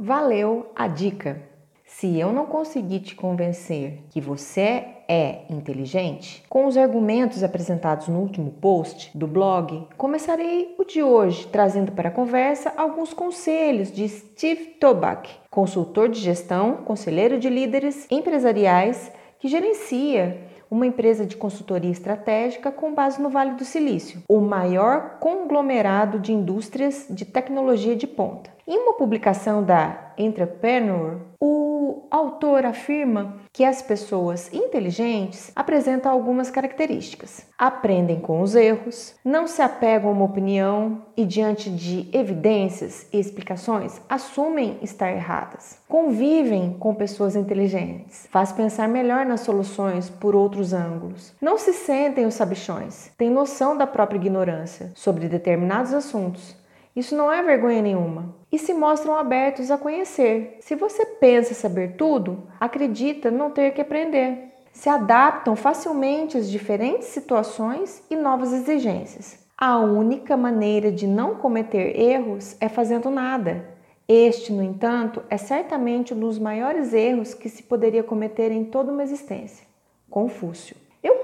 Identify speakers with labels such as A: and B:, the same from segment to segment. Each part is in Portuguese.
A: Valeu a dica! Se eu não conseguir te convencer que você é inteligente, com os argumentos apresentados no último post do blog, começarei o de hoje trazendo para a conversa alguns conselhos de Steve Toback, consultor de gestão, conselheiro de líderes empresariais que gerencia uma empresa de consultoria estratégica com base no Vale do Silício, o maior conglomerado de indústrias de tecnologia de ponta. Em uma publicação da Entrepreneur, o autor afirma que as pessoas inteligentes apresentam algumas características. Aprendem com os erros, não se apegam a uma opinião e, diante de evidências e explicações, assumem estar erradas. Convivem com pessoas inteligentes, faz pensar melhor nas soluções por outros ângulos. Não se sentem os sabichões, têm noção da própria ignorância sobre determinados assuntos isso não é vergonha nenhuma. E se mostram abertos a conhecer. Se você pensa saber tudo, acredita não ter que aprender. Se adaptam facilmente às diferentes situações e novas exigências. A única maneira de não cometer erros é fazendo nada. Este, no entanto, é certamente um dos maiores erros que se poderia cometer em toda uma existência. Confúcio.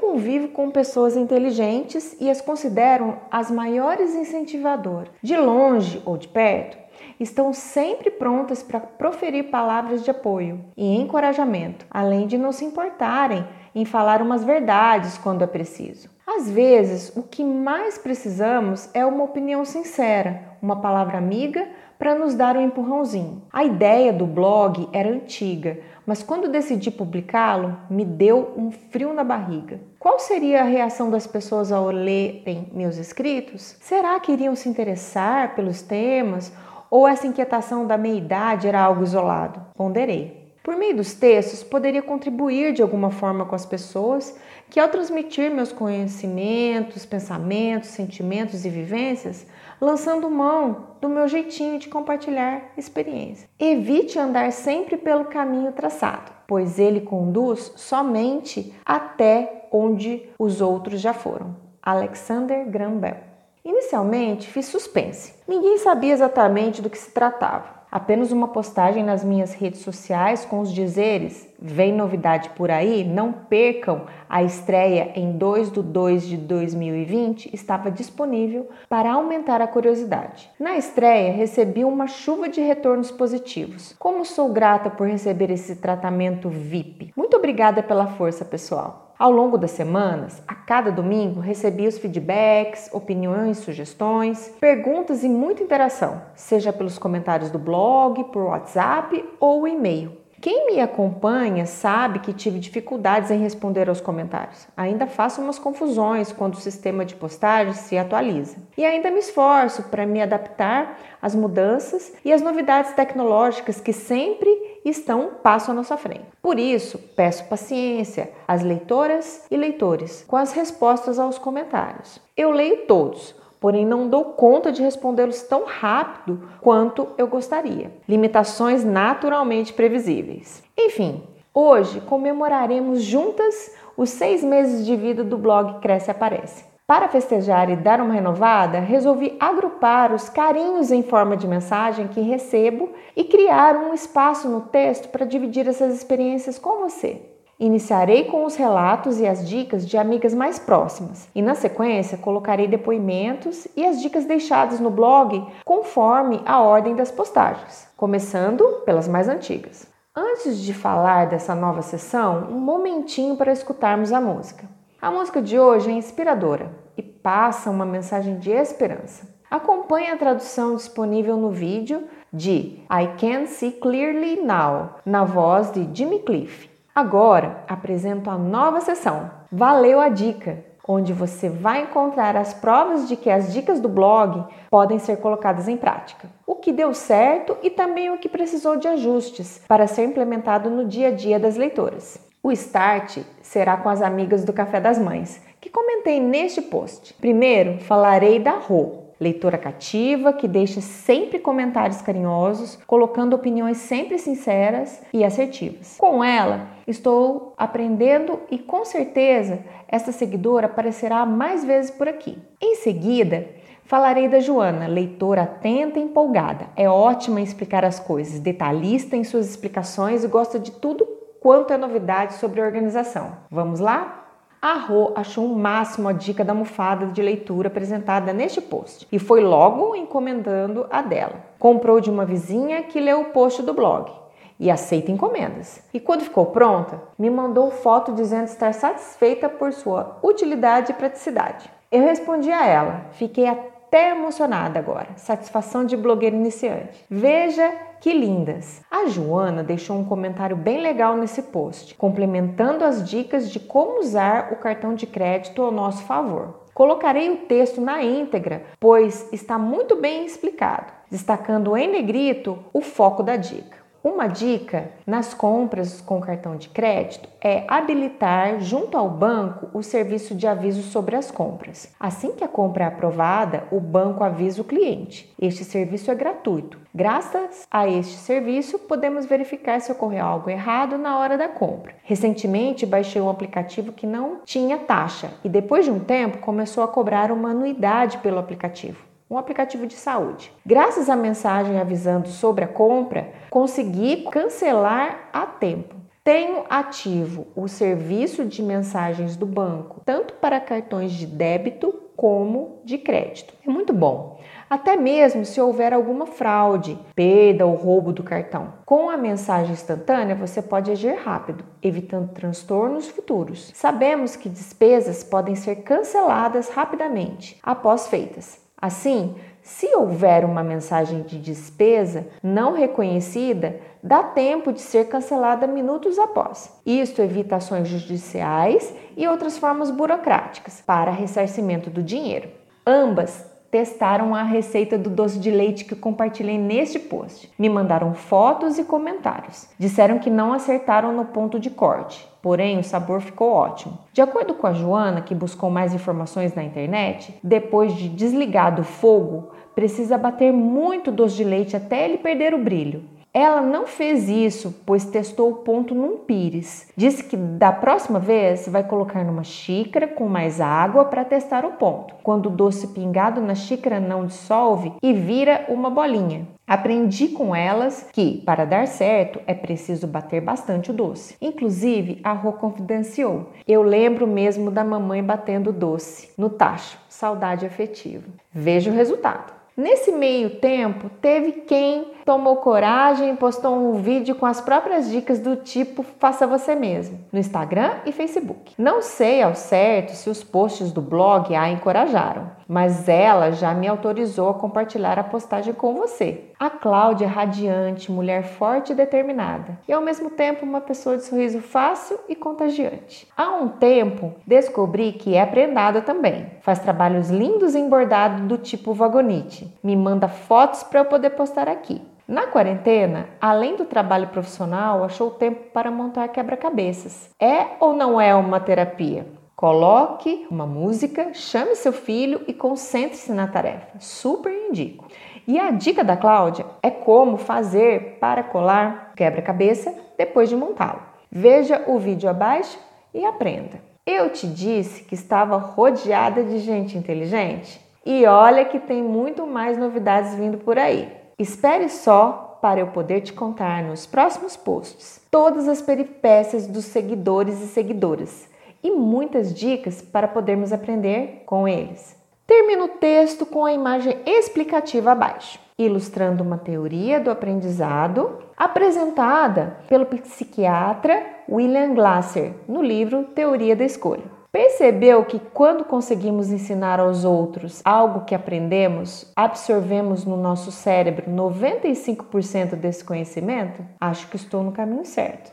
A: Convivo com pessoas inteligentes e as considero as maiores incentivadoras. De longe ou de perto, estão sempre prontas para proferir palavras de apoio e encorajamento, além de não se importarem em falar umas verdades quando é preciso. Às vezes, o que mais precisamos é uma opinião sincera, uma palavra amiga para nos dar um empurrãozinho. A ideia do blog era antiga, mas quando decidi publicá-lo, me deu um frio na barriga. Qual seria a reação das pessoas ao lerem meus escritos? Será que iriam se interessar pelos temas ou essa inquietação da meia-idade era algo isolado? Ponderei. Por meio dos textos, poderia contribuir de alguma forma com as pessoas que, ao transmitir meus conhecimentos, pensamentos, sentimentos e vivências, lançando mão do meu jeitinho de compartilhar experiência. Evite andar sempre pelo caminho traçado, pois ele conduz somente até onde os outros já foram. Alexander Graham Bell. Inicialmente fiz suspense. Ninguém sabia exatamente do que se tratava apenas uma postagem nas minhas redes sociais com os dizeres: vem novidade por aí, não percam. A estreia em 2 de 2 de 2020 estava disponível para aumentar a curiosidade. Na estreia, recebi uma chuva de retornos positivos. Como sou grata por receber esse tratamento VIP. Muito obrigada pela força, pessoal. Ao longo das semanas, a cada domingo, recebi os feedbacks, opiniões, sugestões, perguntas e muita interação, seja pelos comentários do blog, por WhatsApp ou e-mail. Quem me acompanha sabe que tive dificuldades em responder aos comentários. Ainda faço umas confusões quando o sistema de postagens se atualiza. E ainda me esforço para me adaptar às mudanças e às novidades tecnológicas que sempre estão um passo à nossa frente. Por isso, peço paciência às leitoras e leitores com as respostas aos comentários. Eu leio todos porém não dou conta de respondê-los tão rápido quanto eu gostaria. Limitações naturalmente previsíveis. Enfim, hoje comemoraremos juntas os seis meses de vida do blog Cresce Aparece. Para festejar e dar uma renovada, resolvi agrupar os carinhos em forma de mensagem que recebo e criar um espaço no texto para dividir essas experiências com você. Iniciarei com os relatos e as dicas de amigas mais próximas, e na sequência colocarei depoimentos e as dicas deixadas no blog conforme a ordem das postagens, começando pelas mais antigas. Antes de falar dessa nova sessão, um momentinho para escutarmos a música. A música de hoje é inspiradora e passa uma mensagem de esperança. Acompanhe a tradução disponível no vídeo de I Can See Clearly Now, na voz de Jimmy Cliff. Agora apresento a nova sessão Valeu a Dica, onde você vai encontrar as provas de que as dicas do blog podem ser colocadas em prática. O que deu certo e também o que precisou de ajustes para ser implementado no dia a dia das leitoras. O start será com as amigas do Café das Mães, que comentei neste post. Primeiro, falarei da Rô, leitora cativa que deixa sempre comentários carinhosos, colocando opiniões sempre sinceras e assertivas. Com ela, estou aprendendo e com certeza esta seguidora aparecerá mais vezes por aqui. Em seguida, Falarei da Joana, leitora atenta e empolgada. É ótima em explicar as coisas, detalhista em suas explicações e gosta de tudo quanto é novidade sobre a organização. Vamos lá? A Rô achou o máximo a dica da almofada de leitura apresentada neste post e foi logo encomendando a dela. Comprou de uma vizinha que leu o post do blog e aceita encomendas. E quando ficou pronta, me mandou foto dizendo estar satisfeita por sua utilidade e praticidade. Eu respondi a ela, fiquei até emocionada agora. Satisfação de blogueira iniciante. Veja que lindas! A Joana deixou um comentário bem legal nesse post, complementando as dicas de como usar o cartão de crédito ao nosso favor. Colocarei o texto na íntegra, pois está muito bem explicado, destacando em negrito o foco da dica. Uma dica nas compras com cartão de crédito é habilitar junto ao banco o serviço de aviso sobre as compras. Assim que a compra é aprovada, o banco avisa o cliente. Este serviço é gratuito. Graças a este serviço, podemos verificar se ocorreu algo errado na hora da compra. Recentemente, baixei um aplicativo que não tinha taxa e depois de um tempo começou a cobrar uma anuidade pelo aplicativo um aplicativo de saúde. Graças à mensagem avisando sobre a compra, consegui cancelar a tempo. Tenho ativo o serviço de mensagens do banco, tanto para cartões de débito como de crédito. É muito bom. Até mesmo se houver alguma fraude, perda ou roubo do cartão. Com a mensagem instantânea, você pode agir rápido, evitando transtornos futuros. Sabemos que despesas podem ser canceladas rapidamente após feitas. Assim, se houver uma mensagem de despesa não reconhecida, dá tempo de ser cancelada minutos após. Isto evita ações judiciais e outras formas burocráticas para ressarcimento do dinheiro. Ambas testaram a receita do doce de leite que compartilhei neste post. Me mandaram fotos e comentários. Disseram que não acertaram no ponto de corte porém o sabor ficou ótimo. De acordo com a Joana, que buscou mais informações na internet, depois de desligar do fogo, precisa bater muito doce de leite até ele perder o brilho. Ela não fez isso, pois testou o ponto num pires. Disse que da próxima vez vai colocar numa xícara com mais água para testar o ponto. Quando o doce pingado na xícara não dissolve e vira uma bolinha. Aprendi com elas que, para dar certo, é preciso bater bastante o doce. Inclusive, a Rô confidenciou: Eu lembro mesmo da mamãe batendo doce no tacho. Saudade afetiva. Veja o resultado. Nesse meio tempo, teve quem tomou coragem e postou um vídeo com as próprias dicas do tipo faça você mesmo, no Instagram e Facebook. Não sei ao certo se os posts do blog a encorajaram, mas ela já me autorizou a compartilhar a postagem com você. A Cláudia é radiante, mulher forte e determinada, e ao mesmo tempo uma pessoa de sorriso fácil e contagiante. Há um tempo descobri que é prendada também. Faz trabalhos lindos em bordado do tipo vagonite. Me manda fotos para eu poder postar aqui. Na quarentena, além do trabalho profissional, achou tempo para montar quebra-cabeças. É ou não é uma terapia? Coloque uma música, chame seu filho e concentre-se na tarefa. Super indico. E a dica da Cláudia é como fazer para colar quebra-cabeça depois de montá-lo. Veja o vídeo abaixo e aprenda. Eu te disse que estava rodeada de gente inteligente? E olha que tem muito mais novidades vindo por aí. Espere só para eu poder te contar nos próximos posts todas as peripécias dos seguidores e seguidoras e muitas dicas para podermos aprender com eles. Termino o texto com a imagem explicativa abaixo, ilustrando uma teoria do aprendizado apresentada pelo psiquiatra William Glasser no livro Teoria da Escolha. Percebeu que quando conseguimos ensinar aos outros algo que aprendemos, absorvemos no nosso cérebro 95% desse conhecimento? Acho que estou no caminho certo.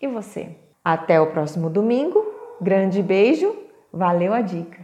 A: E você? Até o próximo domingo. Grande beijo. Valeu a dica.